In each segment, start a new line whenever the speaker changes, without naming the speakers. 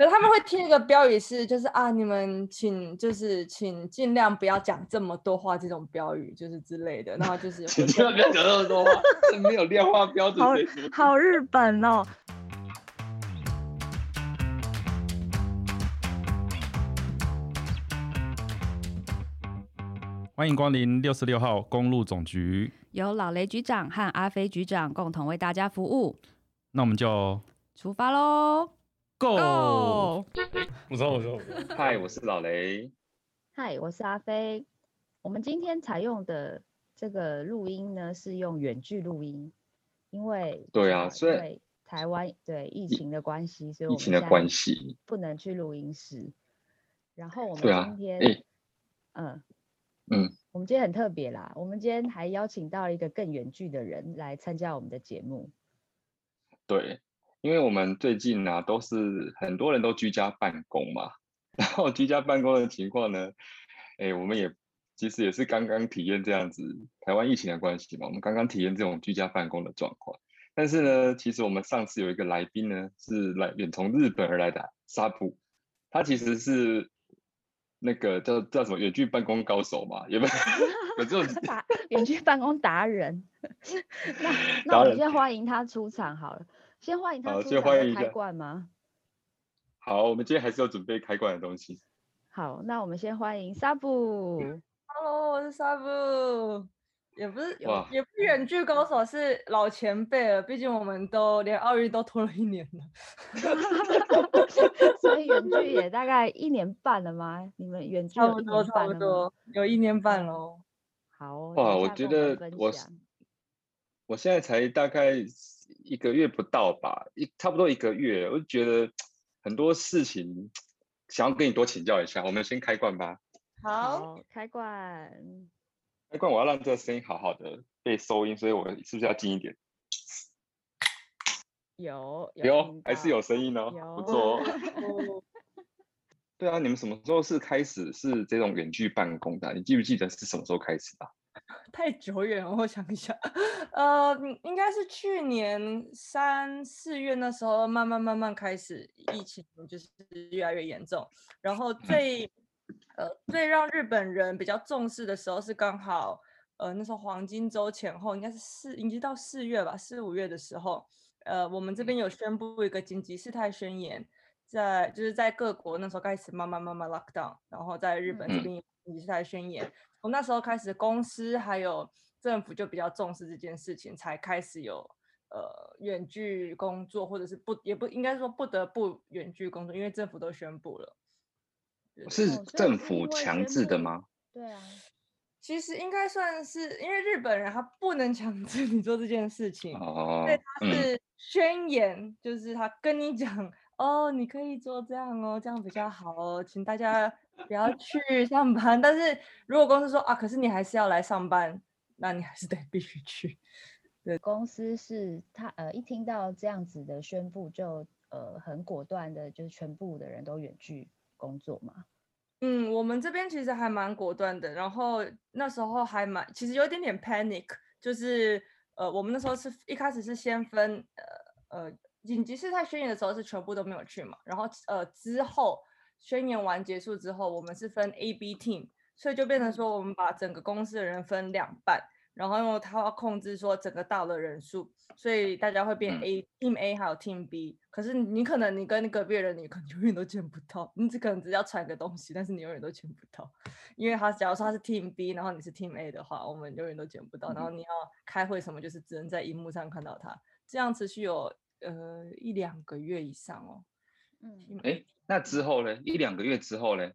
可是他们会贴一个标语是，就是啊，你们请就是请尽量不要讲这么多话，这种标语就是之类的。然后就是
请尽量不要讲这么多话，是没有量化标准。
好好日本哦。
欢迎光临六十六号公路总局，
由老雷局长和阿飞局长共同为大家服务。
那我们就
出发喽
！Go！
我说我说，嗨，我是老雷。
嗨，我是阿飞。我们今天采用的这个录音呢，是用远距录音，因为
对啊，所
以台湾对疫情的关系，所以
疫情的关系
不能去录音室。然后我们今天，嗯。
嗯，
我们今天很特别啦，我们今天还邀请到一个更远距的人来参加我们的节目。
对，因为我们最近呢都是很多人都居家办公嘛，然后居家办公的情况呢，哎，我们也其实也是刚刚体验这样子，台湾疫情的关系嘛，我们刚刚体验这种居家办公的状况。但是呢，其实我们上次有一个来宾呢，是来远从日本而来的沙普，他其实是。那个叫叫什么远距办公高手嘛？有没有 有这种
达远距办公达人？那那我们先欢迎他出场好了，先欢迎他出场开罐吗？
好，我们今天还是要准备开罐的东西。
好，那我们先欢迎沙布。
Hello，我是沙布。也不是，也不远距高手，是老前辈了。毕竟我们都连奥运都拖了一年了
所以远距也大概一年半了吗？你们远距差
不多，差不多有一年半喽。
好
哇，我觉得我我现在才大概一个月不到吧，一差不多一个月，我就觉得很多事情想要跟你多请教一下。我们先开罐吧。
好，
开罐。
开罐，我要让这个声音好好的被收音，所以我是不是要近一点？
有
有，还是有声音哦，
不
错。对啊，你们什么时候是开始是这种远距办公的？你记不记得是什么时候开始的？
太久远了，我想一下，呃，应该是去年三四月那时候，慢慢慢慢开始疫情就是越来越严重，然后最。呃，最让日本人比较重视的时候是刚好，呃，那时候黄金周前后，应该是四，已经到四月吧，四五月的时候，呃，我们这边有宣布一个紧急事态宣言，在就是在各国那时候开始慢慢慢慢 lock down，然后在日本这边紧急事态宣言，从那时候开始，公司还有政府就比较重视这件事情，才开始有呃远距工作，或者是不也不应该说不得不远距工作，因为政府都宣布了。
是政府强制的吗？
对啊，
其实应该算是，因为日本人他不能强制你做这件事情，哦，对，他是宣言，就是他跟你讲，哦，你可以做这样哦，这样比较好哦，请大家不要去上班。但是如果公司说啊，可是你还是要来上班，那你还是得必须去。
对，公司是他呃一听到这样子的宣布，就呃很果断的，就是全部的人都远距。工作吗，
嗯，我们这边其实还蛮果断的，然后那时候还蛮，其实有一点点 panic，就是呃，我们那时候是一开始是先分呃呃紧急事态宣言的时候是全部都没有去嘛，然后呃之后宣言完结束之后，我们是分 A B team，所以就变成说我们把整个公司的人分两半。然后因为他要控制说整个到的人数，所以大家会变 A team A 还有 team B。可是你可能你跟隔壁人，你可能永远都见不到，你只可能只要传个东西，但是你永远都见不到。因为他假如说他是 team B，然后你是 team A 的话，我们永远都见不到。然后你要开会什么，就是只能在荧幕上看到他。这样持续有呃一两个月以上哦。
嗯，哎，那之后呢？一两个月之后呢？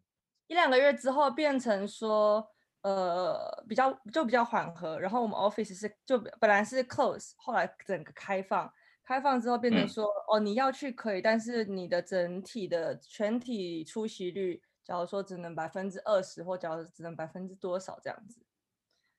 一两个月之后变成说。呃，比较就比较缓和，然后我们 office 是就本来是 close，后来整个开放，开放之后变成说，哦，你要去可以，但是你的整体的全体出席率，假如说只能百分之二十，或假如只能百分之多少这样子，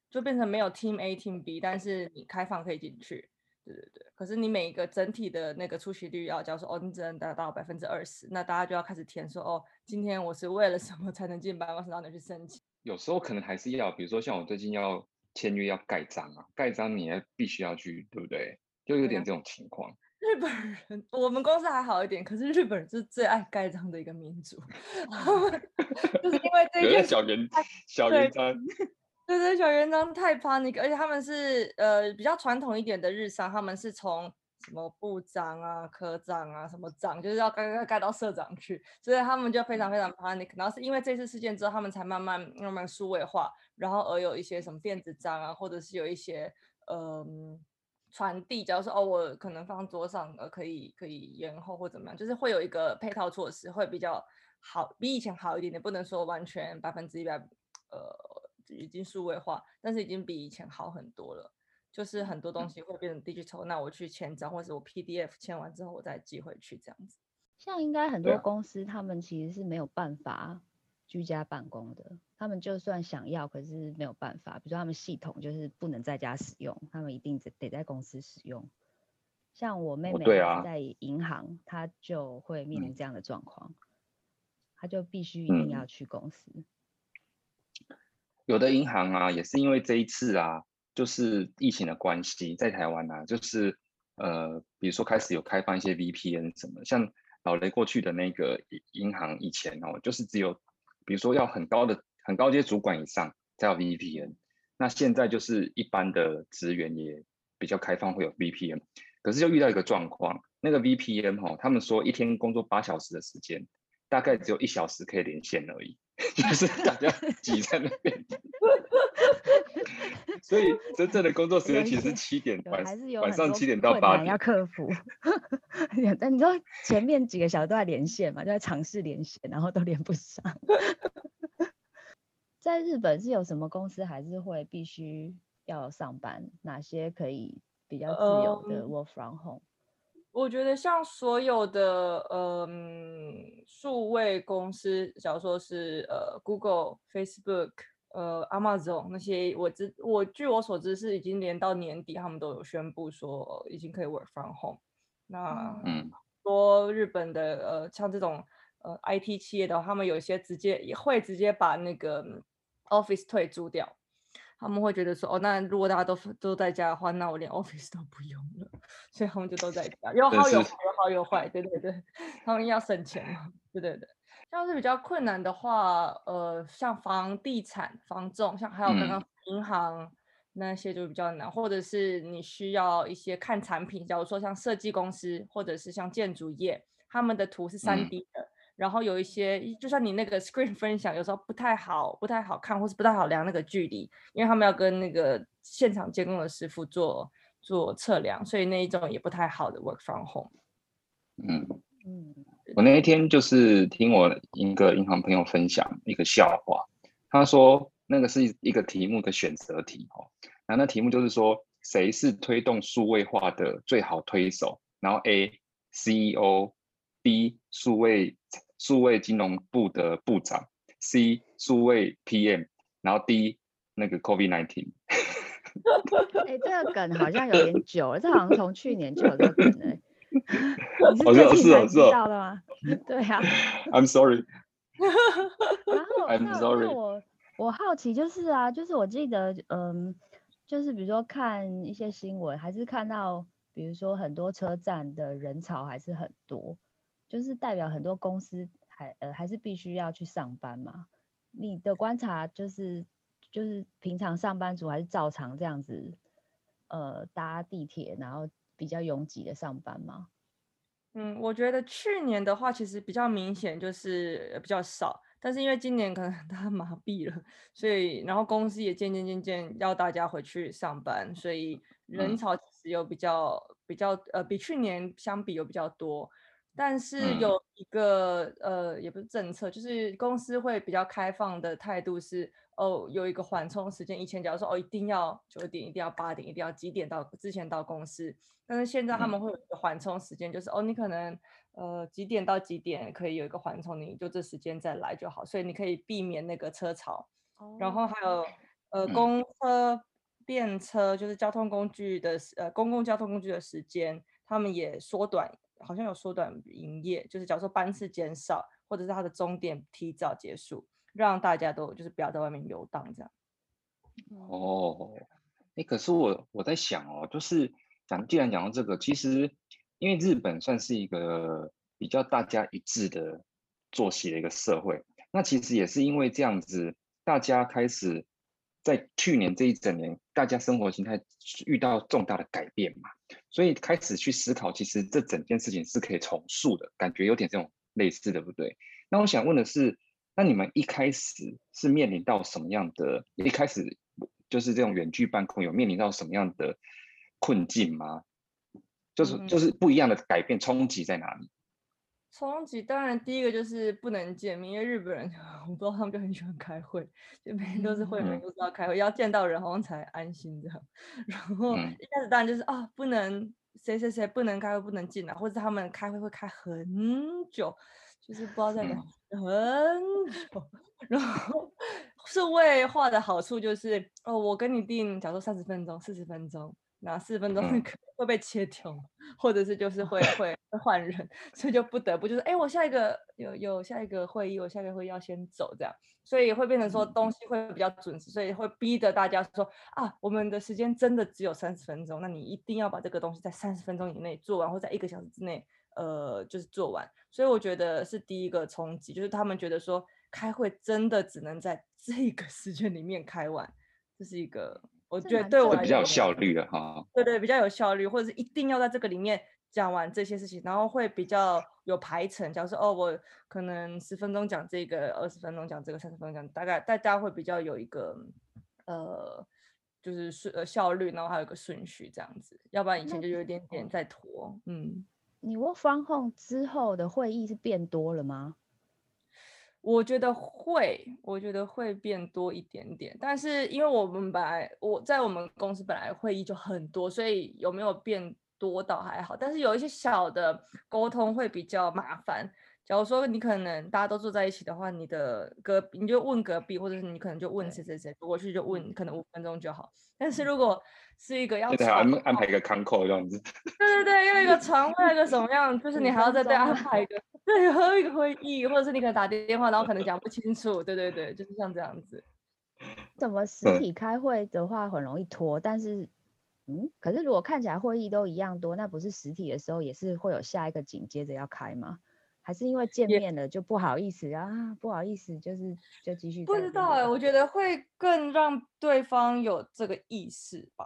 就变成没有 team A team B，但是你开放可以进去，对对对，可是你每一个整体的那个出席率要，假如说哦，你只能达到百分之二十，那大家就要开始填说，哦，今天我是为了什么才能进办公室，让你去申请。
有时候可能还是要，比如说像我最近要签约要盖章啊，盖章你也必须要去，对不对？就有点这种情况。
日日本人，我们公司还好一点，可是日本人是最爱盖章的一个民族，就是因为这
个小圆小
对
圆章，
对对，小圆章太 panic，而且他们是呃比较传统一点的日商，他们是从什么部长啊、科长啊、什么长，就是要盖盖盖到社长去，所以他们就非常非常 panic。然后是因为这次事件之后，他们才慢慢慢慢数位化，然后而有一些什么电子章啊，或者是有一些嗯。传递，假如说哦，我可能放桌上，呃，可以可以延后或怎么样，就是会有一个配套措施，会比较好，比以前好一点点，不能说完全百分之一百，呃，已经数位化，但是已经比以前好很多了。就是很多东西会变成 digital，那我去签章，或者我 PDF 签完之后我再寄回去这样子。
像应该很多公司，他们其实是没有办法居家办公的。他们就算想要，可是没有办法。比如说他们系统就是不能在家使用，他们一定得得在公司使用。像我妹妹在银行，她就会面临
嗯
这样的状况，她就必须一定
嗯
要去公司。
有的银行啊，也是因为这一次啊，就是疫情的关系，在台湾啊，就是呃，比如说开始有开放一些 VPN 什么，像老雷过去的那个银银行以前哦，就是只有比如说要很高的很高阶主管以上才有 VPN，那现在就是一般的职员也比较开放会有 VPN，可是就遇到一个状况，那个 VPN 哈、他们说一天工作八小时的时间，大概只有一小时可以连线而已，就是大家挤在那边。所以真正的工作时间其实是七点晚
还是有
晚上七点到八
困难要。克服。但你说前面几个小时都在连线嘛，就在尝试连线，然后都连不上。在日本是有什么公司还是会必须要上班？哪些可以比较自由的
嗯
work from home？
我觉得像所有的嗯数位公司，假如说是呃 Google、Facebook、呃 Amazon 那些，我知我据我所知是已经连到年底，他们都有宣布说已经可以 work from home。那
嗯
说日本的呃像这种呃 IT 企业的话，他们有一些直接也会直接把那个嗯 Office 退租掉。他们会觉得说，哦，那如果大家都都在家的话，那我连 Office 都不用了，所以他们就都在家，有好有坏，有好有坏，对对对，他们要省钱嘛，对对对。像是比较困难的话，呃，像房地产、房仲，像还有刚刚银行那些就比较难，或者是你需要一些看产品，假如说像设计公司或者是像建筑业，他们的图是三
嗯。
D 的，然后有一些就像你那个 screen 分享，有时候不太好，不太好看，或是不太好量那个距离，因为他们要跟那个现场监工的师傅做做测量，所以那一种也不太好的 work from home。
嗯，
嗯，
我那一天就是听我一个银行朋友分享一个笑话，他说那个是一一个题目的选择题哦，然后那题目就是说谁是推动数位化的最好推手，然后 A CEO，B 数位数位金融部的部长，C 数位 PM，然后 D 那个 COVID nineteen。
哎、这个梗好像有点久了，这好像从去年就有这个梗哎欸。你是
好像
最近才知
是哦是哦
道的吗？对啊。
I'm sorry，
然后
I'm
那
sorry
那我我好奇就是啊，就是我记得嗯，就是比如说看一些新闻，还是看到比如说很多车站的人潮还是很多，就是代表很多公司还呃还是必须要去上班嘛。你的观察就是就是平常上班族还是照常这样子呃搭地铁，然后比较拥挤的上班吗？
嗯，我觉得去年的话，其实比较明显就是呃比较少，但是因为今年可能 大家麻痹了，所以然后公司也渐渐渐渐要大家回去上班，所以人
嗯
潮其实有比较比较呃比去年相比有比较多，但是
嗯。
有一个呃也不是政策，就是公司会比较开放的态度是哦有一个缓冲时间，以前假如说哦一定要九点，一定要八点，一定要几点到之前到公司，但是现在他
嗯。
们会有一个缓冲时间，就是哦，你可能呃几点到几点可以有一个缓冲，你就这时间再来就好，所以你可以避免那个车潮。然后还有呃
嗯。
公车、电车，就是交通工具的时呃公共交通工具的时间，他们也缩短，好像有缩短营业，就是假如说班次减少，或者是它的终点提早结束，让大家都就是不要在外面游荡这样。
哦，哎，可是我我在想哦，就是讲，既然讲到这个，其实因为日本算是一个比较大家一致的作息的一个社会，那其实也是因为这样子，大家开始在去年这一整年，大家生活形态遇到重大的改变嘛，所以开始去思考，其实这整件事情是可以重塑的，感觉有点这种类似，的不对？那我想问的是，那你们一开始是面临到什么样的？一开始就是这种远距办公，有面临到什么样的困境吗？就是就是不一样的改变冲击在哪里？
冲击当然第一个就是不能见面，因为日本人 我不知道他们就很喜欢开会，就每天都是会员都知道开会，要见到人好像才安心这样。然后一开始当然就是啊，不能谁谁谁不能开会不能进来，或者他们开会会开很久，就是不知道在聊很久。然后数位化的好处就是哦，我跟你定，假如说三十分钟、四十分钟。那四分钟 会被切掉，或者是就是会会会换人，所以就不得不就是哎，我下一个有有下一个会议，我下一个会议要先走这样，所以会变成说东西会比较准时，所以会逼着大家说啊，我们的时间真的只有三十分钟，那你一定要把这个东西在三十分钟以内做完，或在一个小时之内呃就是做完。所以我觉得是第一个冲击，就是他们觉得说开会真的只能在这个时间里面开完，这是一个。我觉得对我
比较有效率的哈，
对对，比较有效率，或者是一定要在这个里面讲完这些事情，然后会比较有排程。假如说哦，我可能十分钟讲这个，二十分钟讲这个，三十分钟讲，大概大家会比较有一个呃，就是顺呃效率，然后还有一个顺序这样子。要不然以前就有一点点在拖。嗯，
你 work from home 之后的会议是变多了吗？
我觉得会，我觉得会变多一点点，但是因为我们本来我在我们公司本来会议就很多，所以有没有变多倒还好，但是有一些小的沟通会比较麻烦。假如说你可能大家都坐在一起的话，你的隔你就问隔壁，或者是你可能就问谁谁谁，过去就问，可能五分钟就好。但是如果是一个要
安安排一个 con call 这样子，
对对对，要一个 床位一个什么样，就是你还要再再安排一个。对，还有一个会议，或者是你可能打电话，然后可能讲不清楚。对对对，就是像这样子。
怎么实体开会的话很容易拖，但是，嗯，可是如果看起来会议都一样多，那不是实体的时候也是会有下一个紧接着要开吗？还是因为见面了就不好意思啊？不好意思，就是就继续。
不知道哎，我觉得会更让对方有这个意识吧，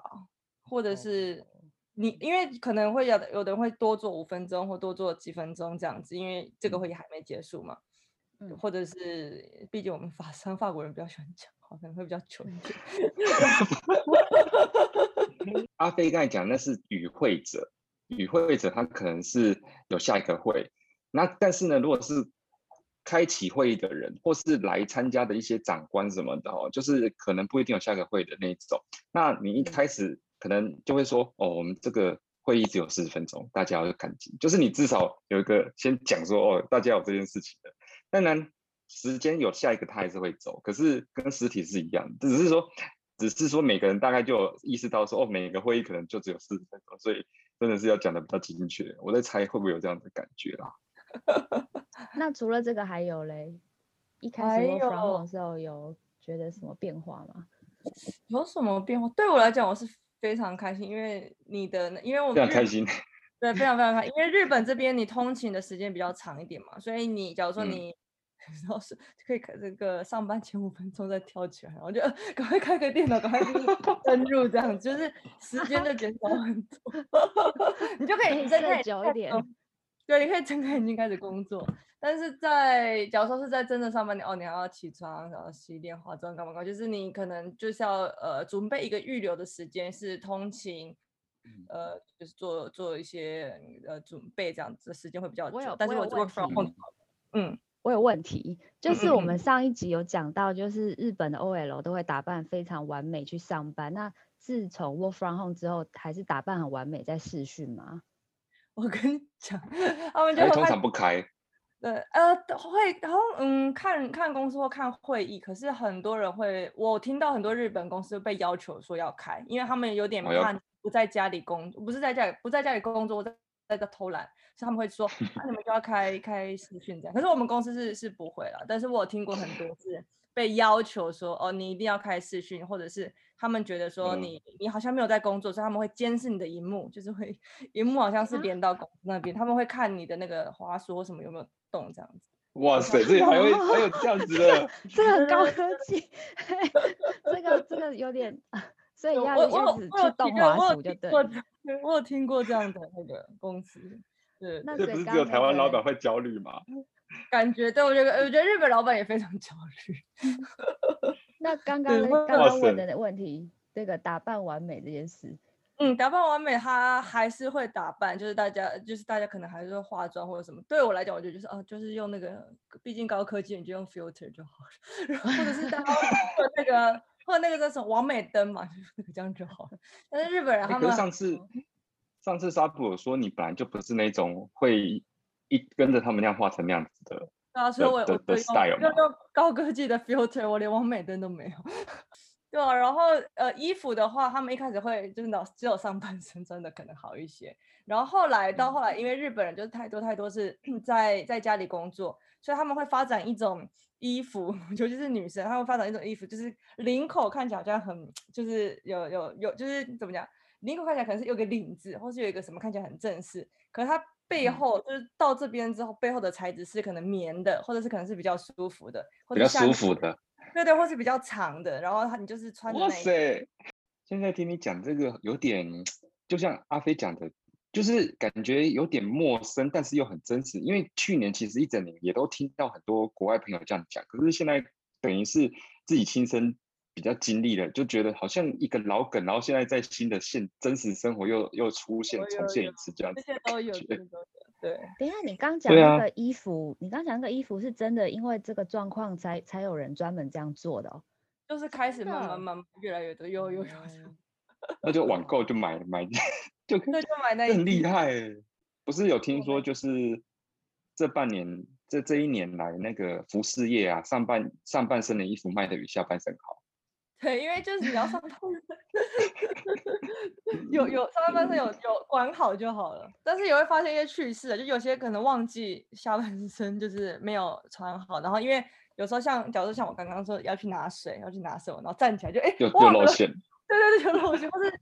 或者是。你因为可能会有的，有的人会多做五分钟或多做几分钟这样子，因为这个会议还没结束嘛。嗯，或者是毕竟我们法商法国人比较喜欢讲话，可能会比较久一点。
阿飞刚才讲那是与会者，与会者他可能是有下一个会，那但是呢，如果是开启会议的人，或是来参加的一些长官什么的哦，就是可能不一定有下个会的那种。那你一开始。可能就会说哦，我们这个会议只有四十分钟，大家要赶紧。就是你至少有一个先讲说哦，大家有这件事情的。当然时间有下一个他还是会走，可是跟实体是一样，只是说只是说每个人大概就意识到说哦，每个会议可能就只有四十分钟，所以真的是要讲的比较精确。我在猜会不会有这样的感觉啦。
那除了这个还有嘞？一开始我访问的时候有觉得什么变化吗？
有什么变化？对我来讲，我是。非常开心，因为你的，因为我
非常开心，
对，非常非常开心，因为日本这边你通勤的时间比较长一点嘛，所以你假如说你然后是可以开这个上班前五分钟再跳起来，然后就赶快开个电脑，赶快登入这样，就是时间就减少很多，你就可以
你真的久一点，
对，你可以睁开眼睛开始工作。但是在假如说是在真的上班，你哦，你还要起床，然后洗脸、化妆，干嘛干嘛？就是你可能就是要呃准备一个预留的时间，是通勤，呃，就是做做一些呃准备这样子的时间会比较久。但是我
问
题，嗯，
我有问题，就是我们上一集有讲到，就是日本的 OL 都会打扮非常完美去上班。那自从 Work from home 之后，还是打扮很完美在试训吗？
我跟你讲，他们就
通常不开。
对，呃，会，然后嗯，看看公司或看会议，可是很多人会，我听到很多日本公司被要求说要开，因为他们有点怕不在家里工，不是在家里不在家里工作，在在在偷懒，所以他们会说，那 你们就要开开视讯这样。可是我们公司是是不会了，但是我有听过很多是被要求说，哦，你一定要开视讯，或者是他们觉得说
嗯
你你好像没有在工作，所以他们会监视你的荧幕，就是会荧幕好像是连到公司那边，他们会看你的那个滑鼠或什么有没有动这样子。
哇塞，这还会还有这样子的，
这个很高科技，这个这个有点，所以要
我我有
要子
我有
去动滑鼠就对
我有听过这样的那个公司，对，
那
这不是只有台湾老板会焦虑吗？
感觉对我觉得我觉得日本老板也非常焦虑。
那刚刚刚刚问的那问题，这个打扮完美这件事，
嗯，打扮完美，他还是会打扮，就是大家就是大家可能还是会化妆或者什么。对我来讲，我觉得就是哦，就是用那个，毕竟高科技，你就用 filter 就好了，然后或者是大家会 用那个或者那个叫什么完美灯嘛，就是那个这样就好了。但是日本人他们
上次上次沙普有说你本来就不是那种会一跟着他们那样画成那样子的，
对啊，所以我我
的的
就用
style
用高科技的 filter，我连完美灯都没有。对啊，然后呃，衣服的话，他们一开始会就是那种只有上半身真的可能好一些，然后后来到后来，因为日本人就是太多太多是在在家里工作，所以他们会发展一种衣服，尤其是女生，他们发展一种衣服，就是领口看起来好像很就是有有有就是怎么讲，领口看起来可能是有个领子，或是有一个什么看起来很正式，可是它背
嗯
后就是到这边之后，背后的材质是可能棉的，或者是可能是比较舒服的，或
比较舒服的。
对对，或是比较长的，然后它你就是穿的
哇塞！现在听你讲这个，有点就像阿飞讲的，就是感觉有点陌生，但是又很真实。因为去年其实一整年也都听到很多国外朋友这样讲，可是现在等于是自己亲身比较经历了，就觉得好像一个老梗，然后现在在新的现真实生活又又出现重现一次这样
这
子
这些都有，对。
等一下，你刚讲那个衣服，你刚讲那个衣服是真的，因为这个状况才才有人专门这样做的哦。
就是开始慢慢慢慢越来越多，有有有有，
哦
那就网购就买买就
那，就买那
很厉害欸不是有听说就是这半年这这一年来那个服饰业啊，上半上半身的衣服卖的比下半身好。
对，因为就是你要上半身，有有上半身有有管好就好了。但是也会发现一些趣事啊，就有些可能忘记下半身就是没有穿好，然后因为有时候像假如说像我刚刚说要去拿水，要去拿什么，然后站起来就哎
又又
忘了，
露馅，
对 对对，有露馅，或是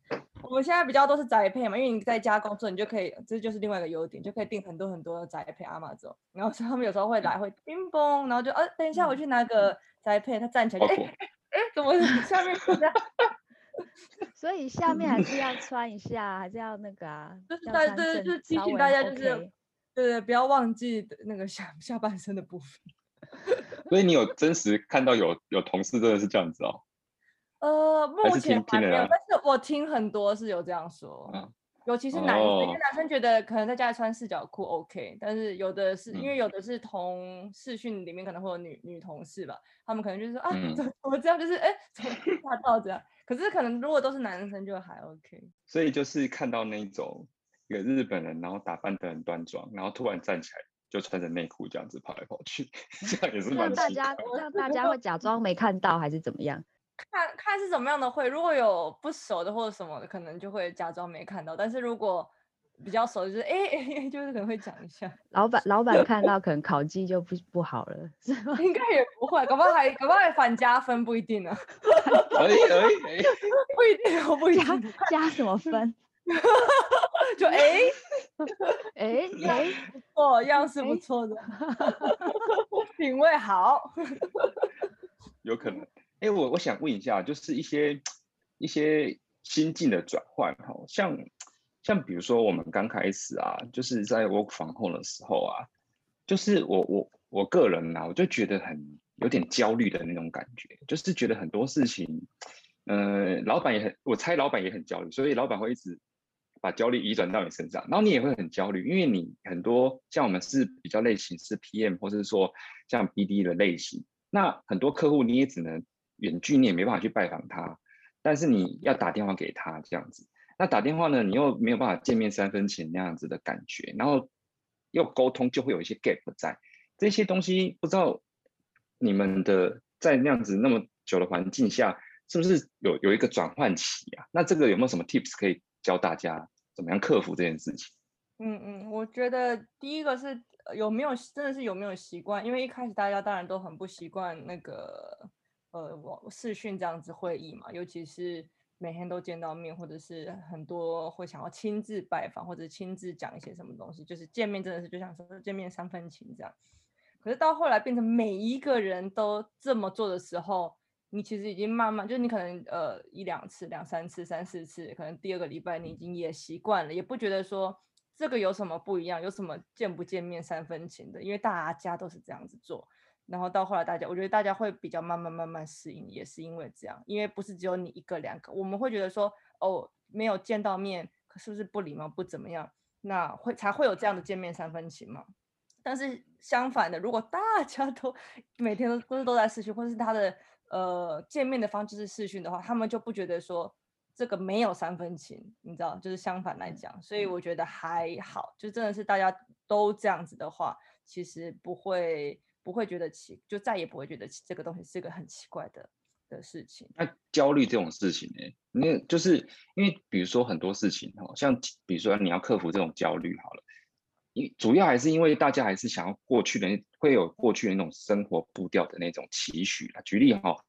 我们现在比较都是宅配嘛，因为你在家工作，你就可以，这就是另外一个优点，就可以订很多很多的宅配阿玛走，然后所以他们有时候会来会叮嘣，然后就呃等一下我去拿个宅配，他站起来就哎哎怎么下面是这样？
所以下面还是要穿一下，还是要那个啊，
就是大对，就是提醒大家，就是
OK
对对，不要忘记那个下下半身的部分。
所以你有真实看到有有同事真的是这样子哦。
呃，目前还没有，但是我听很多是有这样说，
嗯
尤其是男生，因为
哦
男生觉得可能在家里穿四角裤 OK，但是有的是因为
嗯
有的是同视讯里面可能会有女女同事吧，他们可能就是说啊，
嗯
怎么怎么这样，就是哎，怎么吓到这样？可是可能如果都是男生就还 OK。
所以就是看到那种一个日本人，然后打扮得很端庄，然后突然站起来就穿着内裤这样子跑来跑去，这样也是
这
蛮
样大家大家会假装没看到还是怎么样？
看看是怎么样的会，如果有不熟的或者什么的，可能就会假装没看到。但是如果比较熟，就是哎哎，就是可能会讲一下，
老板 老板看到可能考绩就不不好了，是吗？
应该也不会，搞不好还搞不好还反加分，不一定呢，
可以可以，
不一定我，不一
加
定，
加什么分？
就哎
哎哎，
不错，样式不
哎
错的，品味好，
有可能。哎，我我想问一下，就是一些一些心境的转换哈，像像比如说我们刚开始啊，就是在 work from home 的时候啊，就是我我我个人啊，我就觉得很有点焦虑的那种感觉，就是觉得很多事情，呃，老板也很，我猜老板也很焦虑，所以老板会一直把焦虑移转到你身上，然后你也会很焦虑，因为你很多像我们是比较类型是 PM 或者是说像 BD 的类型，那很多客户你也只能远距，你也没办法去拜访他，但是你要打电话给他这样子。那打电话呢，你又没有办法见面三分情那样子的感觉，然后又沟通就会有一些 gap 在，这些东西不知道你们的在那样子那么久的环境下，是不是有有一个转换期啊？那这个有没有什么 tips 可以教大家怎么样克服这件事情？
嗯嗯，我觉得第一个是有没有真的是有没有习惯，因为一开始大家当然都很不习惯那个呃网视讯这样子会议嘛，尤其是每天都见到面，或者是很多会想要亲自拜访或者亲自讲一些什么东西，就是见面真的是就像说见面三分情这样。可是到后来变成每一个人都这么做的时候，你其实已经慢慢，就是你可能呃一两次、两三次、三四次，可能第二个礼拜你已经也习惯了，也不觉得说这个有什么不一样，有什么见不见面三分情的，因为大家都是这样子做。然后到后来大家，我觉得大家会比较慢慢慢慢适应，也是因为这样，因为不是只有你一个两个，我们会觉得说哦没有见到面，是不是不礼貌不怎么样，那会才会有这样的见面三分情嘛。但是相反的，如果大家都每天都都是都在试训，或是他的呃见面的方式是试训的话，他们就不觉得说这个没有三分情，你知道，就是相反来讲，所以我觉得还好，就真的是大家都这样子的话，其实不会不会觉得奇，就再也不会觉得奇这个东西是个很奇怪的的事情。
那焦虑这种事情呢，那就是因为比如说很多事情哦，像比如说你要克服这种焦虑好了。因主要还是因为大家还是想要过去的会有过去的那种生活步调的那种期许啊。举例哈，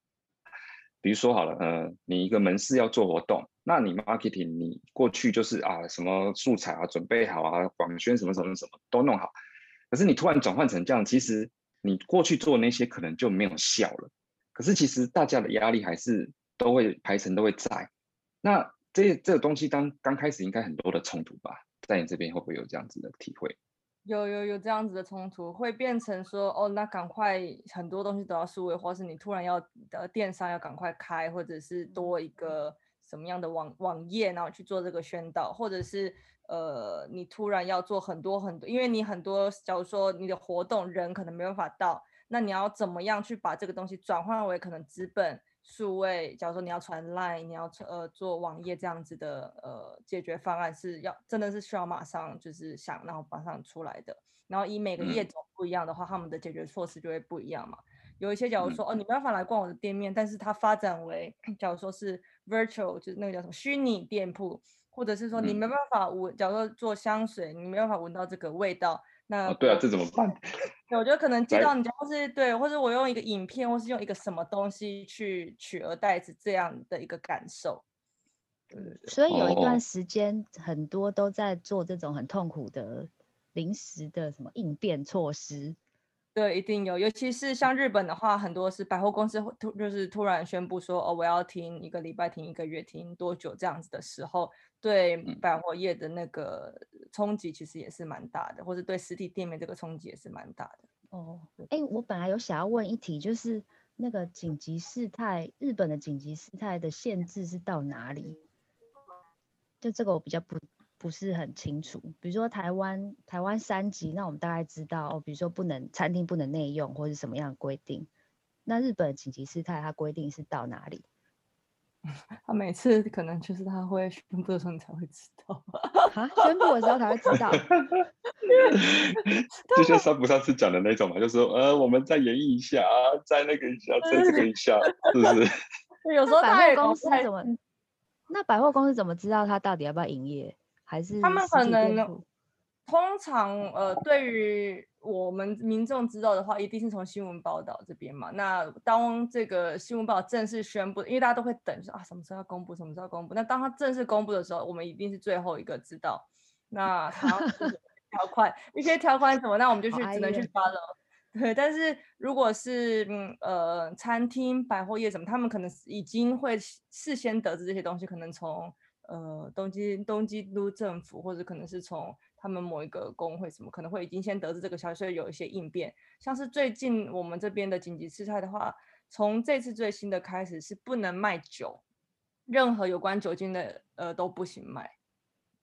比如说好了，呃，你一个门市要做活动，那你 marketing 你过去就是啊什么素材啊准备好啊，广宣什么什么什么都弄好，可是你突然转换成这样，其实你过去做那些可能就没有效了。可是其实大家的压力还是都会排程都会在，那这这个东西当刚开始应该很多的冲突吧。在你这边会不会有这样子的体会？
有有有这样子的冲突，会变成说哦，那赶快很多东西都要数位，或是你突然要呃电商要赶快开，或者是多一个什么样的网网页，然后去做这个宣导，或者是呃你突然要做很多很多，因为你很多假如说你的活动人可能没办法到，那你要怎么样去把这个东西转换为可能资本？数位，假如说你要传 Line，你要呃做网页这样子的呃解决方案，是要真的是需要马上就是想，然后马上出来的。然后以每个业种不一样的话，他们的解决措施就会不一样嘛。有一些假如说哦，你没办法来逛我的店面，但是它发展为假如说是 virtual，就是那个叫什么虚拟店铺，或者是说你没办法闻，假如说做香水，你没办法闻到这个味道。那
对啊，这怎么办？
对，我觉得可能接到你家，或是对，或者我用一个影片，或是用一个什么东西去取而代之这样的一个感受。
所以有一段时间，很多都在做这种很痛苦的临时的什么应变措施。
对，一定有，尤其是像日本的话，很多是百货公司突就是突然宣布说，哦，我要停一个礼拜，停一个月，停多久这样子的时候。对百货业的那个冲击其实也是蛮大的，或者对实体店面这个冲击也是蛮大的。
哦，哎，我本来有想要问一题，就是那个紧急事态，日本的紧急事态的限制是到哪里？就这个我比较不不是很清楚。比如说台湾台湾三级，那我们大概知道哦，比如说不能餐厅不能内用或是什么样的规定。那日本紧急事态它规定是到哪里？
他每次可能就是他会宣布的时候，你才会知道。
啊，宣布的时候才会知道。
就像上不上次讲的那种嘛，就是说，呃，我们再演绎一下啊，再那个一下，再这个一下，是不是？
有时候
百货公司怎么？那百货公司怎么知道他到底要不要营业？还是
他们可能？通常，呃，对于我们民众知道的话，一定是从新闻报道这边嘛。那当这个新闻报道正式宣布，因为大家都会等说啊，什么时候要公布，什么时候要公布。那当他正式公布的时候，我们一定是最后一个知道。那好，条款一些条款什么，那我们就去只能去 follow。对，但是如果是嗯呃餐厅、百货业什么，他们可能已经会事先得知这些东西，可能从呃东京东京都政府，或者可能是从。他们某一个工会什么可能会已经先得知这个消息，所以有一些应变。像是最近我们这边的紧急事态的话，从这次最新的开始是不能卖酒，任何有关酒精的呃都不行卖。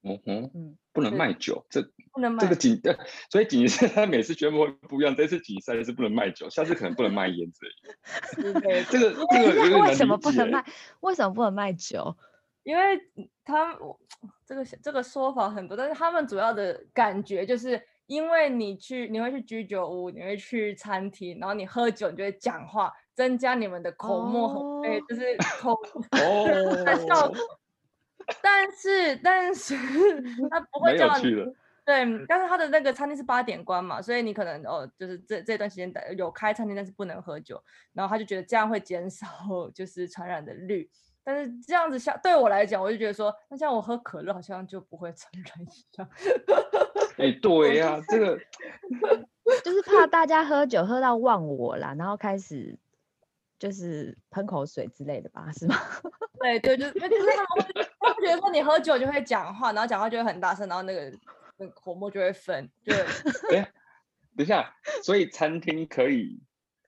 嗯哼，嗯，不能卖酒，这
不能卖
这个紧，所以紧急事态每次宣布会不一样。这次紧急事态是不能卖酒，下次可能不能卖烟之类的。这个这个
为什么不能卖？为什么不能卖酒？
因为他这个这个说法很多，但是他们主要的感觉就是，因为你去你会去居酒屋，你会去餐厅，然后你喝酒，你就会讲话，增加你们的口沫和对，就是口的效果。但是但是 他不会叫你，对，但是他的那个餐厅是八点关嘛，所以你可能哦，就是这这段时间的有开餐厅，但是不能喝酒，然后他就觉得这样会减少 就是传染的率。但是这样子像对我来讲，我就觉得说，那像我喝可乐好像就不会成人一样。
哎，对呀，这个
就是怕大家喝酒喝到忘我啦，然后开始就是喷口水之类的吧，是吗？
对对，就就是他们会，他们觉得说你喝酒就会讲话，然后讲话就会很大声，然后那个那个火沫就会分。对，
哎，等一下，所以餐厅可以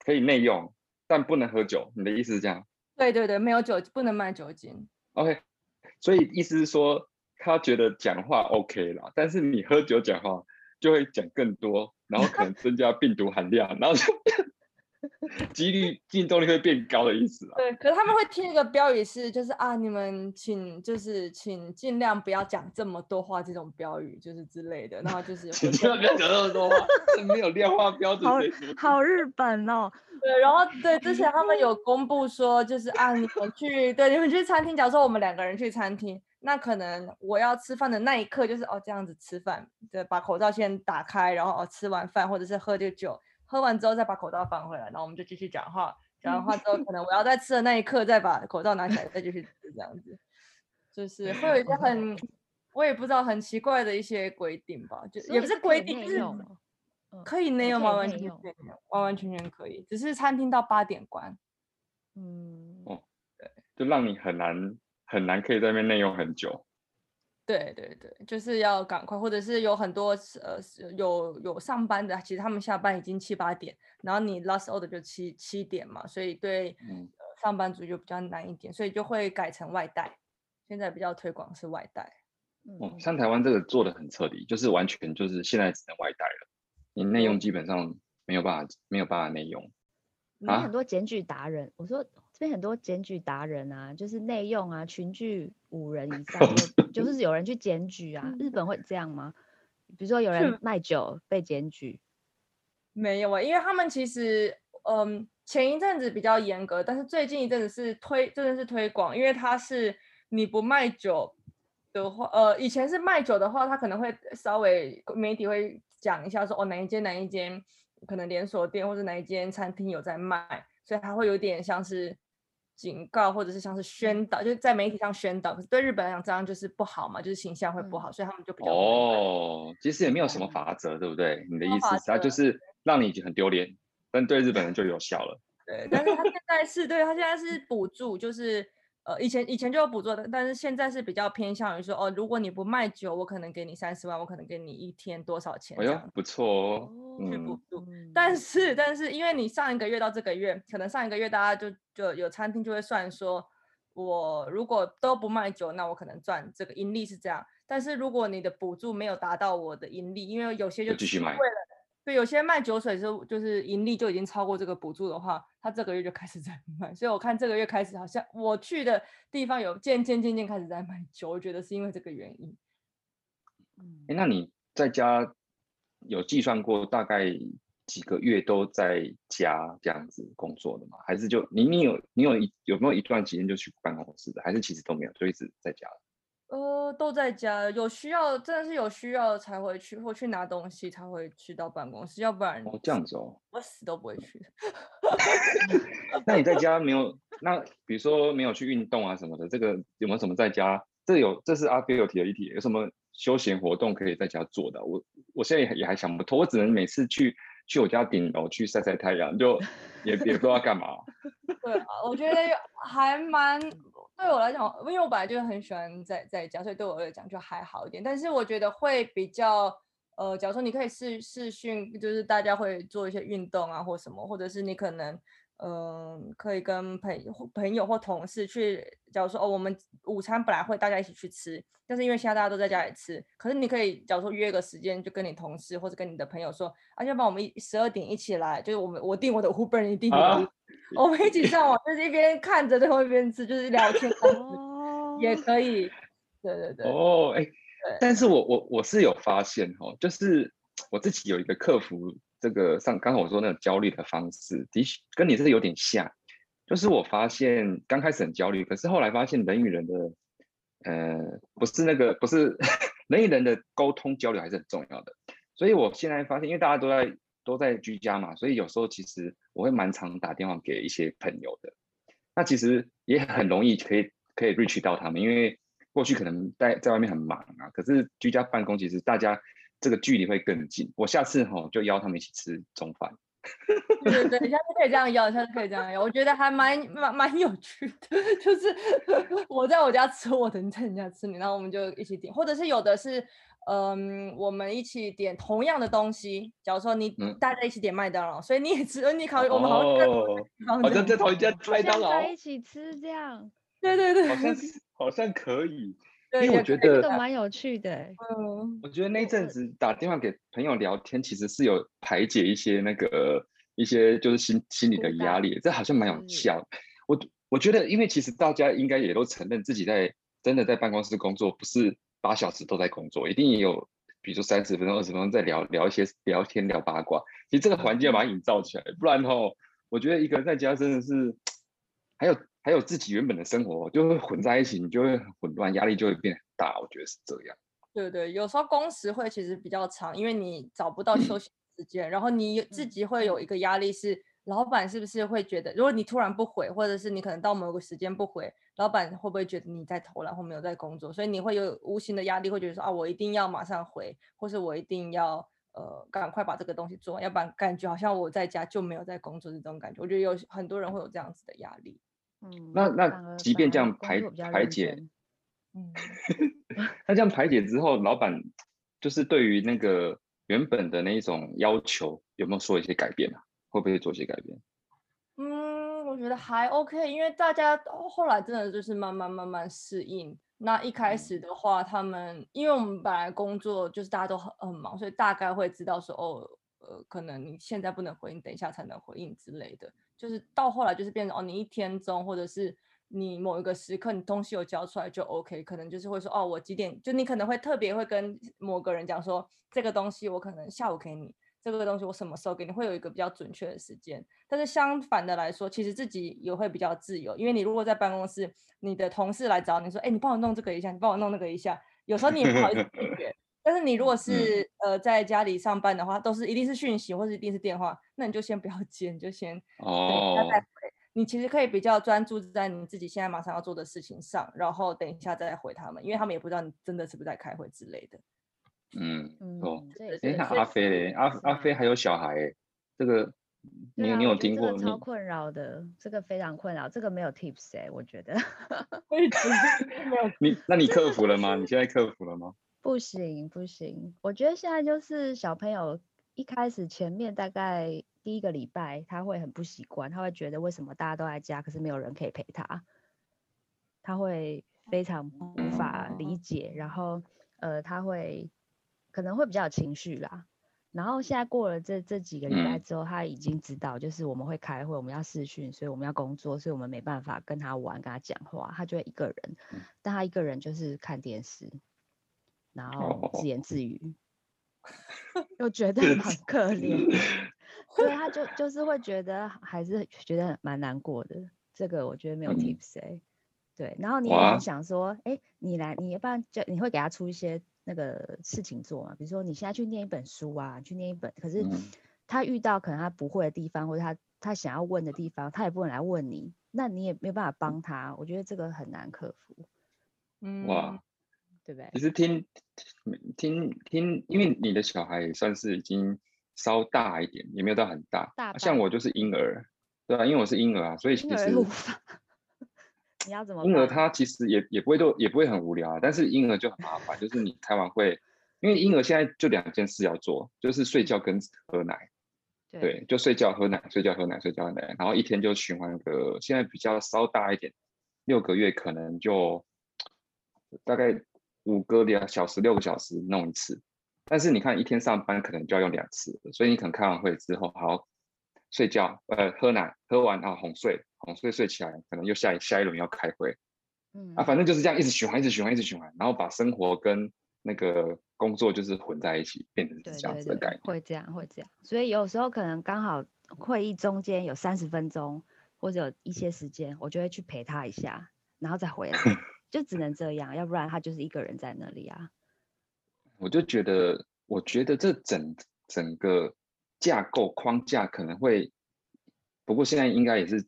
可以内用，但不能喝酒，你的意思是这样？
对对对，没有酒不能卖酒精。
OK，所以意思是说，他觉得讲话 OK 啦，但是你喝酒讲话就会讲更多，然后可能增加病毒含量，然后就几率竞争力会变高的意思啊。
对，可是他们会贴一个标语是，就是啊，你们请就是请尽量不要讲这么多话，这种标语就是之类的，然后就是
请尽量不要讲那么多话，没有量化标准。
好好日本哦。
对，然后对，之前他们有公布说，就是啊，你们去，对，你们去餐厅，假如说我们两个人去餐厅，那可能我要吃饭的那一刻，就是哦这样子吃饭，对，把口罩先打开，然后哦吃完饭或者是喝点酒，喝完之后再把口罩放回来，然后我们就继续讲话，讲完话之后，可能我要在吃的那一刻再把口罩拿起来，再继续吃这样子，就是会有一些很，我也不知道很奇怪的一些规定吧，就也不是规定，就是。可以内用，完完全全完完全全可以，只是餐厅到八点关。
嗯，
哦，对，就让你很难很难可以在那边内用很久。
对对对，就是要赶快，或者是有很多呃有有上班的，其实他们下班已经七八点，然后你 last order 就七七点嘛，所以对上班族就比较难一点，所以就会改成外带。现在比较推广是外带。
哦，像台湾这个做的很彻底，就是完全就是现在只能外带了。你内用基本上没有办法，没有办法内用。
你很多检举达人，我说这边很多检举达人啊，就是内用啊，群聚五人以上，就是有人去检举啊。日本会这样吗？比如说有人卖酒被检举？
没有啊，因为他们其实，嗯，前一阵子比较严格，但是最近一阵子是推，真的是推广，因为他是你不卖酒的话，呃，以前是卖酒的话，他可能会稍微媒体会。讲一下说哦哪一间哪一间可能连锁店或者哪一间餐厅有在卖，所以它会有点像是警告或者是像是宣导，就是在媒体上宣导。可是对日本来讲这样就是不好嘛，就是形象会不好，所以他们就比较
哦，其实也没有什么法则，对不对？你的意思他就是让你很丢脸，但对日本人就有效了。
对，但是他现在是对他现在是补助，就是。呃，以前以前就有补助的，但是现在是比较偏向于说，哦，如果你不卖酒，我可能给你三十万，我可能给你一天多少钱？
哎呦，不错哦，
去补助。但是但是，因为你上一个月到这个月，可能上一个月大家就就有餐厅就会算说，我如果都不卖酒，那我可能赚这个盈利是这样。但是如果你的补助没有达到我的盈利，因为有些就
继续卖。
对，有些卖酒水是就是盈利就已经超过这个补助的话，他这个月就开始在卖。所以我看这个月开始，好像我去的地方有渐渐渐渐开始在卖酒，我觉得是因为这个原因。
哎，那你在家有计算过大概几个月都在家这样子工作的吗？还是就你你有你有一有没有一段时间就去办公室的？还是其实都没有，就一直在家？
呃，都在家，有需要真的是有需要才会去，或去拿东西才会去到办公室，要不然
哦这样子哦，
我死都不会去。
那你在家没有？那比如说没有去运动啊什么的，这个有没有什么在家？这有，这是阿飞有提的一题，有什么休闲活动可以在家做的？我我现在也还想不通，我只能每次去去我家顶楼去晒晒太阳，就也也不知道干嘛。
对啊，我觉得还蛮。对我来讲，因为我本来就很喜欢在在家，所以对我来讲就还好一点。但是我觉得会比较，呃，假如说你可以试试训，就是大家会做一些运动啊，或什么，或者是你可能，嗯，可以跟朋朋友或同事去，假如说哦，我们午餐本来会大家一起去吃，但是因为现在大家都在家里吃，可是你可以假如说约个时间，就跟你同事或者跟你的朋友说，啊，要不然我们一十二点一起来，就是我们我订我的 Uber，你订你的。我们一起上网，就是一边看着，最后一边吃，就是聊天，也可以。对对对。
哦，哎，但是我我我是有发现哦，就是我自己有一个客服这个上，刚才我说那种焦虑的方式，的确跟你是有点像。就是我发现刚开始很焦虑，可是后来发现人与人的，呃，不是那个，不是 人与人的沟通交流还是很重要的。所以我现在发现，因为大家都在都在居家嘛，所以有时候其实我会蛮常打电话给一些朋友的。那其实也很容易可以可以 reach 到他们，因为过去可能在在外面很忙啊，可是居家办公其实大家这个距离会更近。我下次哈就邀他们一起吃中饭。
对对对，下次可以这样邀，下次可以这样邀，我觉得还蛮蛮蛮有趣的。就是 我在我家吃我的，你在人家吃你，然后我们就一起点，或者是有的是，嗯，我们一起点同样的东西。假如说你大家一起点麦当劳，所以你也吃，你考虑我们好
像好像在同一家麦当劳
一起吃这样。
对对对，
好像好像可以。
因
为我觉得
蛮有趣的，
嗯，
我觉得那阵子打电话给朋友聊天，其实是有排解一些那个一些就是心心理的压力，这好像蛮有效。我我觉得，因为其实大家应该也都承认自己在真的在办公室工作，不是八小时都在工作，一定也有，比如说三十分钟、二十分钟在聊聊一些聊天、聊八卦。其实这个环境要把它营造起来，不然哦，我觉得一个人在家真的是 还有。还有自己原本的生活就会混在一起，你就会很混乱，压力就会变很大。我觉得是这样。
对对，有时候工时会其实比较长，因为你找不到休息时间，然后你自己会有一个压力，是老板是不是会觉得，如果你突然不回，或者是你可能到某个时间不回，老板会不会觉得你在偷懒或没有在工作？所以你会有无形的压力，会觉得说啊，我一定要马上回，或是我一定要呃赶快把这个东西做完，要不然感觉好像我在家就没有在工作这种感觉。我觉得有很多人会有这样子的压力。
嗯，
那那即便这样排排解，嗯，那这样排解之后，老板就是对于那个原本的那一种要求，有没有说一些改变啊？会不会做一些改变？
嗯，我觉得还 OK，因为大家后来真的就是慢慢慢慢适应。那一开始的话，他们因为我们本来工作就是大家都很很忙，所以大概会知道说，哦，呃，可能你现在不能回应，等一下才能回应之类的。就是到后来就是变成哦，你一天中或者是你某一个时刻你东西有交出来就 OK，可能就是会说哦，我几点就你可能会特别会跟某个人讲说这个东西我可能下午给你，这个东西我什么时候给你，会有一个比较准确的时间。但是相反的来说，其实自己也会比较自由，因为你如果在办公室，你的同事来找你说，哎，你帮我弄这个一下，你帮我弄那个一下，有时候你也不好意思拒绝。但是你如果是呃在家里上班的话，都是一定是讯息或者一定是电话，那你就先不要接，你就先
哦，
再回。你其实可以比较专注在你自己现在马上要做的事情上，然后等一下再回他们，因为他们也不知道你真的是不是在开会之类的。
嗯，哦，哎，那阿飞嘞，阿阿飞还有小孩，这个你你有听过？
超困扰的，这个非常困扰，这个没有 tips 哎，我觉得。
你那你克服了吗？你现在克服了吗？
不行不行，我觉得现在就是小朋友一开始前面大概第一个礼拜他会很不习惯，他会觉得为什么大家都在家，可是没有人可以陪他，他会非常无法理解，然后呃他会可能会比较有情绪啦。然后现在过了这这几个礼拜之后，他已经知道就是我们会开会，我们要视讯，所以我们要工作，所以我们没办法跟他玩，跟他讲话，他就会一个人，但他一个人就是看电视。然后自言自语，又觉得很 可怜，所以他就就是会觉得还是觉得蛮难过的。这个我觉得没有 tips 哎，对。然后你也很想说，哎，你来，你要不然就你会给他出一些那个事情做嘛？比如说你现在去念一本书啊，去念一本，可是他遇到可能他不会的地方，或者他他想要问的地方，他也不能来问你，那你也没有办法帮他。我觉得这个很难克服。
嗯，
哇。
对不对？
其实听听听，因为你的小孩也算是已经稍大一点，也没有到很大。
大
像我就是婴儿，对啊？因为我是婴儿啊，所以其实
你要怎么？
婴儿他其实也也不会都也不会很无聊啊，但是婴儿就很麻烦，就是你开完会，因为婴儿现在就两件事要做，就是睡觉跟喝奶。对，就睡觉喝奶，睡觉喝奶，睡觉喝奶，然后一天就循环个，现在比较稍大一点，六个月可能就大概。五个两小时、六个小时弄一次，但是你看一天上班可能就要用两次，所以你可能开完会之后好睡觉，呃，喝奶，喝完啊哄睡，哄睡睡起来，可能又下一下一轮要开会，
嗯
啊，反正就是这样一直循环，一直循环，一直循环，然后把生活跟那个工作就是混在一起，变成这样子的概念。
会这样，会这样，所以有时候可能刚好会议中间有三十分钟或者有一些时间，我就会去陪他一下，然后再回来。就只能这样，要不然他就是一个人在那里啊。
我就觉得，我觉得这整整个架构框架可能会，不过现在应该也是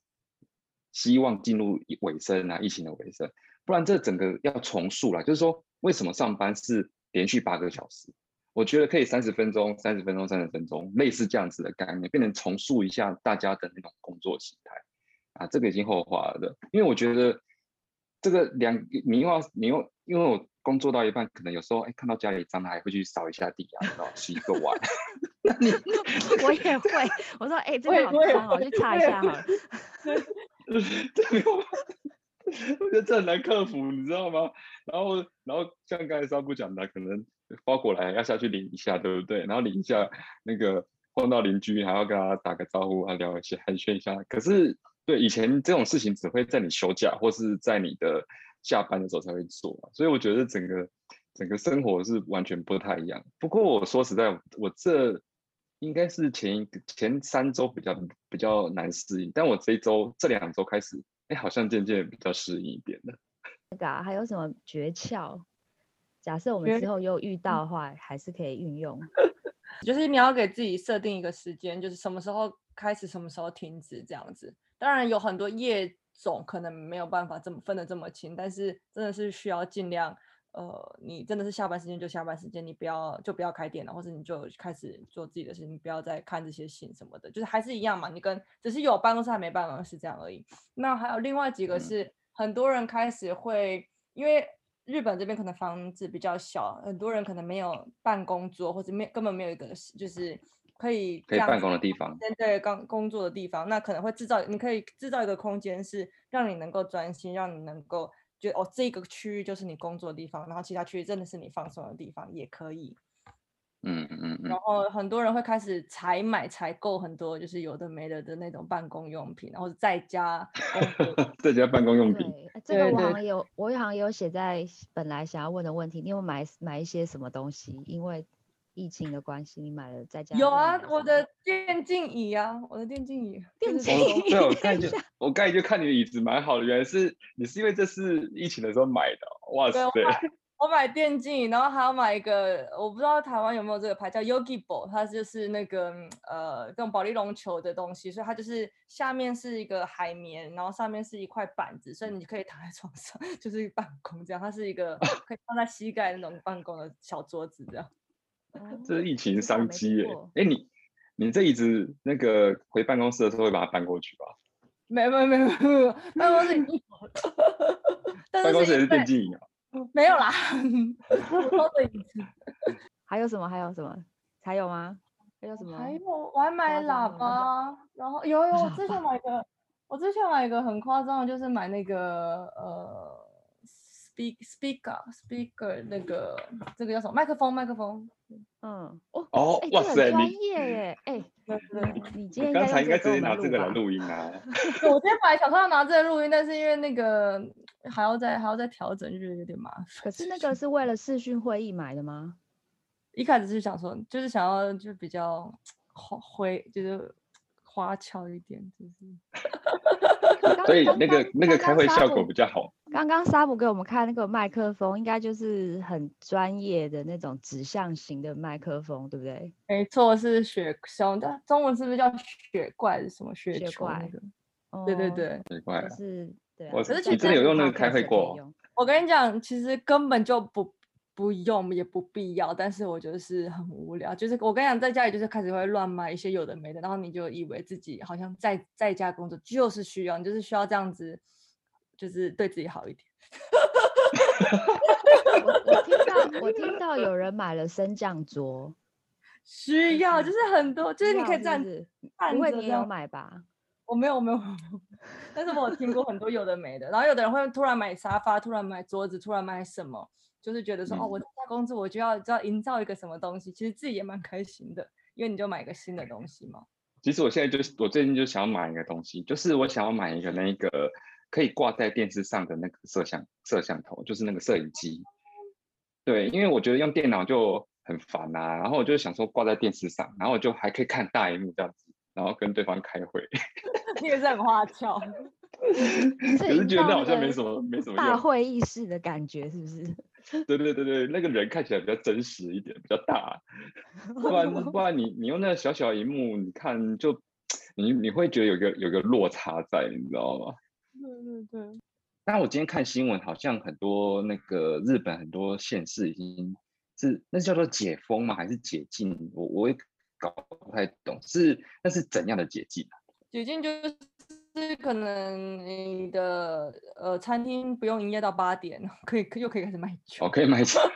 希望进入尾声啊，疫情的尾声，不然这整个要重塑了。就是说，为什么上班是连续八个小时？我觉得可以三十分钟、三十分钟、三十分钟，类似这样子的概念，变成重塑一下大家的那种工作形态啊，这个已经后话了。因为我觉得这个两，你又要你又因为我工作到一半，可能有时候哎看到家里脏了，还会去扫一下地啊，然后洗一个碗。那 你
我也会，我说哎这个好脏哦，去擦一下好了。
这没有，我觉得这很难克服，你知道吗？然后然后像刚才三部讲的，可能。包裹来要下去领一下，对不对？然后领一下，那个碰到邻居还要跟他打个招呼啊，聊一些寒暄一下。可是，对以前这种事情只会在你休假或是在你的下班的时候才会做，所以我觉得整个整个生活是完全不太一样。不过我说实在，我这应该是前一前三周比较比较难适应，但我这一周这两周开始，哎，好像渐渐比较适应一点了。
那个还有什么诀窍？假设我们之后又遇到的话，还是可以运用。
就是你要给自己设定一个时间，就是什么时候开始，什么时候停止这样子。当然有很多业种可能没有办法这么分得这么清，但是真的是需要尽量，呃，你真的是下班时间就下班时间，你不要就不要开电脑，或者你就开始做自己的事情，不要再看这些信什么的，就是还是一样嘛。你跟只是有办公室还没办公室这样而已。那还有另外几个是很多人开始会因为。日本这边可能房子比较小，很多人可能没有办公桌，或者没根本没有一个就是可以
可以办公的地方，
对，刚工作的地方，那可能会制造，你可以制造一个空间，是让你能够专心，让你能够觉得哦，这个区域就是你工作的地方，然后其他区域真的是你放松的地方，也可以。
嗯嗯嗯，
然后很多人会开始采买采购很多就是有的没的的那种办公用品，然后在家
在家办公用品。
这个我好像有，我好像有写在本来想要问的问题，你有买买一些什么东西？因为疫情的关系，你买了在家？
有啊，我的电竞椅啊，我的电竞椅。
电竞椅。对，
我刚才就我刚才就看你的椅子蛮好的，原来是你是因为这是疫情的时候买的，哇塞。
我买电竞椅，然后还要买一个，我不知道台湾有没有这个牌，叫 Yogi Ball，它就是那个呃，这种保利龙球的东西，所以它就是下面是一个海绵，然后上面是一块板子，所以你可以躺在床上，就是办公这样，它是一个 可以放在膝盖那种办公的小桌子这样。
这是疫情商机耶！哎，你你这椅子那个回办公室的时候会把它搬过去吧？
没有没有没有，办公室，
办公室也是电竞椅啊。
没有啦，多的椅子。
还有什么？还有什么？还有吗？还有什么？
还有，我还买喇叭。然后有有，我 之前买个，我之前买一个很夸张的，就是买那个呃，speak speaker speaker 那个这个叫什么？麦克风麦克风。
嗯哦
哦，哇塞，
专业耶！哎，你今天
刚才应该直接
拿
这个来录音啊。
我今天本来想说要拿这个录音，但是因为那个。还要再还要再调整，就觉得有点麻烦。
可是那个是为了视讯会议买的吗？
一开始是想说，就是想要就比较花灰，就是花俏一点，就是。
所以那个那个开会效果比较好。
刚刚沙姆给我们看那个麦克风，应该就是很专业的那种指向型的麦克风，对不对？
没错，是雪熊的中文是不是叫雪怪？什么雪
怪？
对对对，
雪怪
是。
我可是你真的有用那个开会过？
我跟你讲，其实根本就不不用，也不必要。但是我觉得是很无聊。就是我跟你讲，在家里就是开始会乱买一些有的没的，然后你就以为自己好像在在家工作就是需要，你就是需要这样子，就是对自己好一点。
我我听到我 听到有人买了升降桌，
需要就是很多，就是你可以站
着，不会你有买吧？
我没有，我没有，但是我听过很多有的没的，然后有的人会突然买沙发，突然买桌子，突然买什么，就是觉得说哦，我在工作，我就要就要营造一个什么东西，其实自己也蛮开心的，因为你就买一个新的东西嘛。
其实我现在就是我最近就想要买一个东西，就是我想要买一个那个可以挂在电视上的那个摄像摄像头，就是那个摄影机。对，因为我觉得用电脑就很烦啊，然后我就想说挂在电视上，然后我就还可以看大荧幕这样子。然后跟对方开会，
你也是很花俏，
可是觉得好像没什么没什么
大会议室的感觉，是不是？
对对对对，那个人看起来比较真实一点，比较大，不然不然你你用那个小小荧幕，你看就 你你会觉得有个有个落差在，你知道吗？
对对对，
但我今天看新闻，好像很多那个日本很多县市已经是那叫做解封吗？还是解禁？我我也搞不太懂，是那是怎样的解禁啊？
解禁就是可能你的呃餐厅不用营业到八点，可以又可以开始卖酒，
哦，可以卖酒。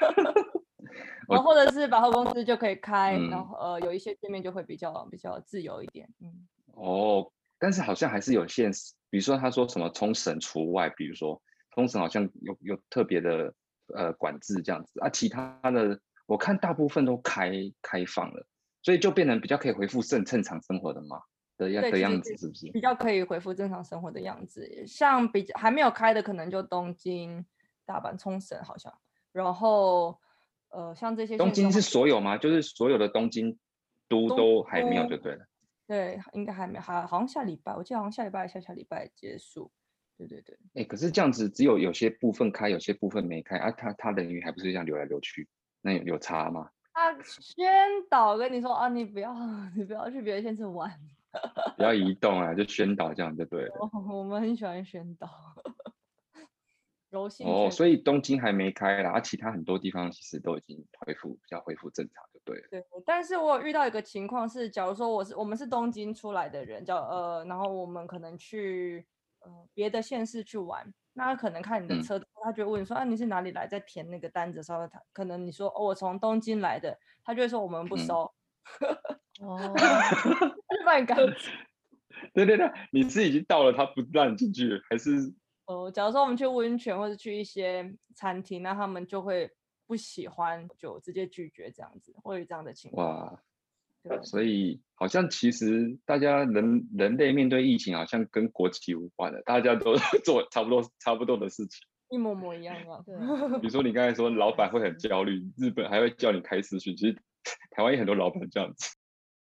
然后或者是百货公司就可以开，然
嗯
后呃有一些店面就会比较比较自由一点，嗯。
哦，但是好像还是有限，比如说他说什么冲绳除外，比如说冲绳好像有有特别的呃管制这样子啊，其他的我看大部分都开开放了，所以就变成比较可以恢复正正常生活的嘛的样的样子，是不是？
比较可以恢复正常生活的样子。像比较还没有开的，可能就东京、大阪、冲绳好像，然后呃，像这些
东京是所有吗？就是所有的东京都都还没有就对了。
对，应该还没，还好像下礼拜，我记得好像下礼拜、下下礼拜结束。对对对，
哎，可是这样子只有有些部分开，有些部分没开啊，他他人员还不是这样流来流去，那有有差吗？
他宣导跟你说啊，你不要，你不要去别的县市玩。
不要移 动啊，就宣导这样就对了。
哦我们很喜欢宣导，柔性
哦，所以东京还没开啦，啊，其他很多地方其实都已经恢复比较恢复正常就对。
对，但是我有遇到一个情况是，假如说我是我们是东京出来的人，叫呃，然后我们可能去呃别的县市去玩，那他可能看你的
嗯
车，他就会问你说啊你是哪里来，在填那个单子的时候，他可能你说哦我从东京来的，他就会说我们不
嗯
收，
哦，
他就把你赶走。
对对对，你是已经到了，他不让你进去，还是
哦，假如说我们去温泉或者去一些餐厅，那他们就会不喜欢，就直接拒绝这样子，会有这样的情况。
哇？
对
所以好像其实大家人人类面对疫情，好像跟国旗无关的，大家都 做差不多差不多的事情。
一模模一样啊。
对
比如说你刚才说老板会很焦虑，日本还会叫你开私讯，其实 台湾也很多老板这样子。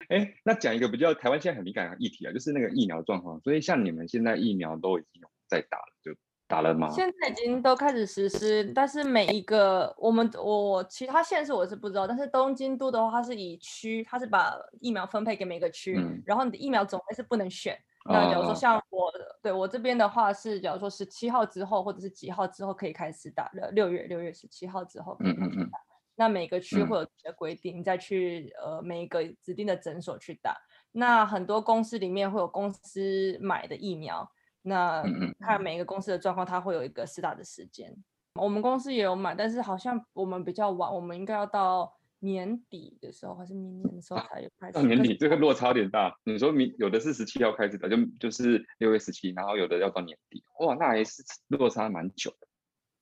哎，那讲一个比较台湾现在很敏感的议题啊，就是那个疫苗状况。所以像你们现在疫苗都已经有在打了，就打了吗？
现在已经都开始实施，但是每一个我们我其他县市我是不知道，但是东京都的话，它是以区，它是把疫苗分配给每个区，
嗯
然后你的疫苗种类是不能选。那假如说
啊
像我的，对我这边的话是，假如说十七号之后或者是几号之后可以开始打了，六月六月十七号之后可以
嗯嗯嗯
开始打。那每个区
嗯
会有自己的规定，你再去呃每一个指定的诊所去打。那很多公司里面会有公司买的疫苗，那看每一个公司的状况，它会有一个施打的时间。我们公司也有买，但是好像我们比较晚，我们应该要到年底的时候，还是明年的时候
啊
才有开始。
到年底这个落差有点大。你说明有的是十七号开始的，就就是六月十七，然后有的要到年底，哇，那还是落差蛮久的。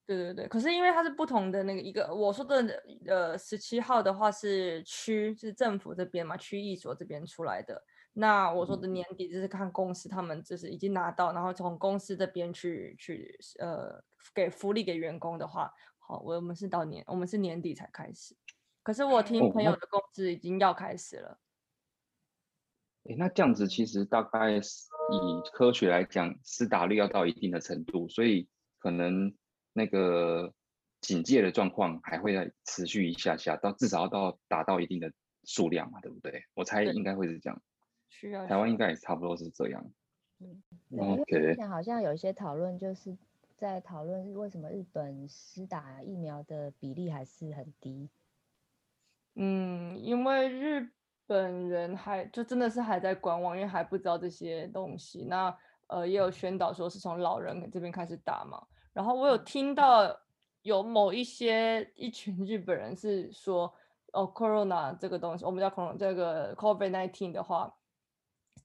对对对，可是因为它是不同的那个一个，我说的呃十七号的话是区是政府这边嘛，区役所这边出来的。那我说的年底就是看公司他们就是已经拿到，然后从公司这边去去呃给福利给员工的话，好，我们是到年我们是年底才开始。可是我听朋友的公司已经要开始了。
诶，那这样子其实大概是以科学来讲，施打率要到一定的程度，所以可能那个警戒的状况还会再持续一下下，到至少要到达到一定的数量嘛，对不对？我猜应该会是这样，
需要
台湾应该也差不多是这样。
对，因为之前好像有一些讨论，就是在讨论为什么日本施打疫苗的比例还是很低。
嗯，因为日本人还就真的是还在观望，因为还不知道这些东西。那呃也有宣导说是从老人这边开始打嘛。然后我有听到有某一些一群日本人是说，哦，corona 这个东西，我们叫 corona 这个 COVID nineteen 的话，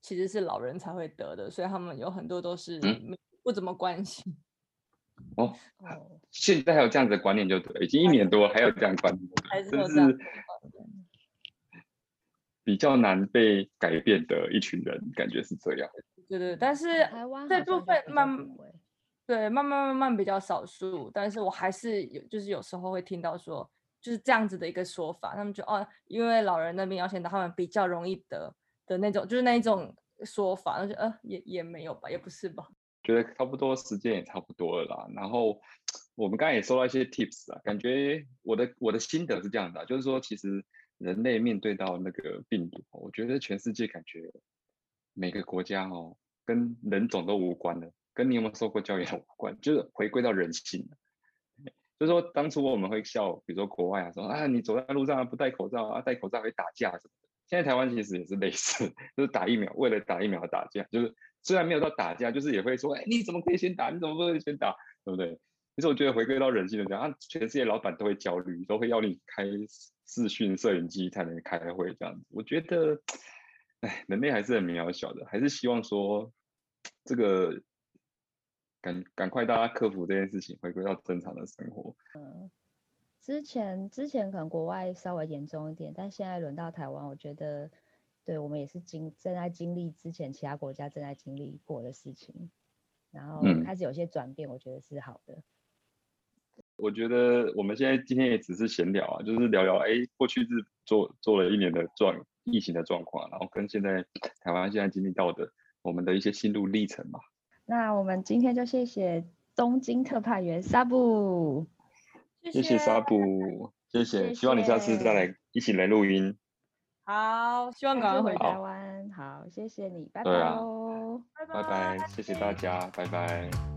其实是老人才会得的，所以他们有很多都是
嗯
不怎么关心。
哦，
哦，
现在还有这样子的观念就对，已经一年多还有这样观念，
还是
真
有这样
是比较难被改变的一群人，感觉是这样。
对对，但是
台湾
这部分慢对，慢慢慢慢比较少数，但是我还是有，就是有时候会听到说，就是这样子的一个说法，他们就哦，因为老人那边要先得，他们比较容易得的那种，就是那一种说法，那就呃也也没有吧，也不是吧，
觉得差不多时间也差不多了啦。然后我们刚才也收到一些 tips 啊，感觉我的我的心得是这样的、就是说其实人类面对到那个病毒，我觉得全世界感觉每个国家哦，跟人种都无关的，跟你有没有受过教育也无关，就是回归到人性。就是说，当初我们会笑，比如说国外啊，说啊，你走在路上不戴口罩啊，戴口罩会打架什么。现在台湾其实也是类似，就是打疫苗，为了打疫苗打架，就是虽然没有到打架，就是也会说，哎，你怎么可以先打？你怎么不能先打？对不对？其实我觉得回归到人性的讲，啊，全世界老板都会焦虑，都会要你开视讯摄影机才能开会这样子。我觉得，哎，人类还是很渺小的，还是希望说这个赶赶快大家克服这件事情，回归到正常的生活。
之前之前可能国外稍微严重一点，但现在轮到台湾，我觉得对我们也是经正在经历之前其他国家正在经历过的事情，然后
嗯
开始有些转变，我觉得是好的。
我觉得我们现在今天也只是闲聊啊，就是聊聊，哎，过去是做做了一年的状疫情的状况，然后跟现在台湾现在经历到的我们的一些心路历程嘛。
那我们今天就谢谢东京特派员沙布，
谢谢沙布，谢谢，希望你下次再来一起来录音。
好，希望
下
赶快回
台
好
湾。好，谢谢你，拜
拜啊
拜喽。
拜拜，谢谢大家，拜拜。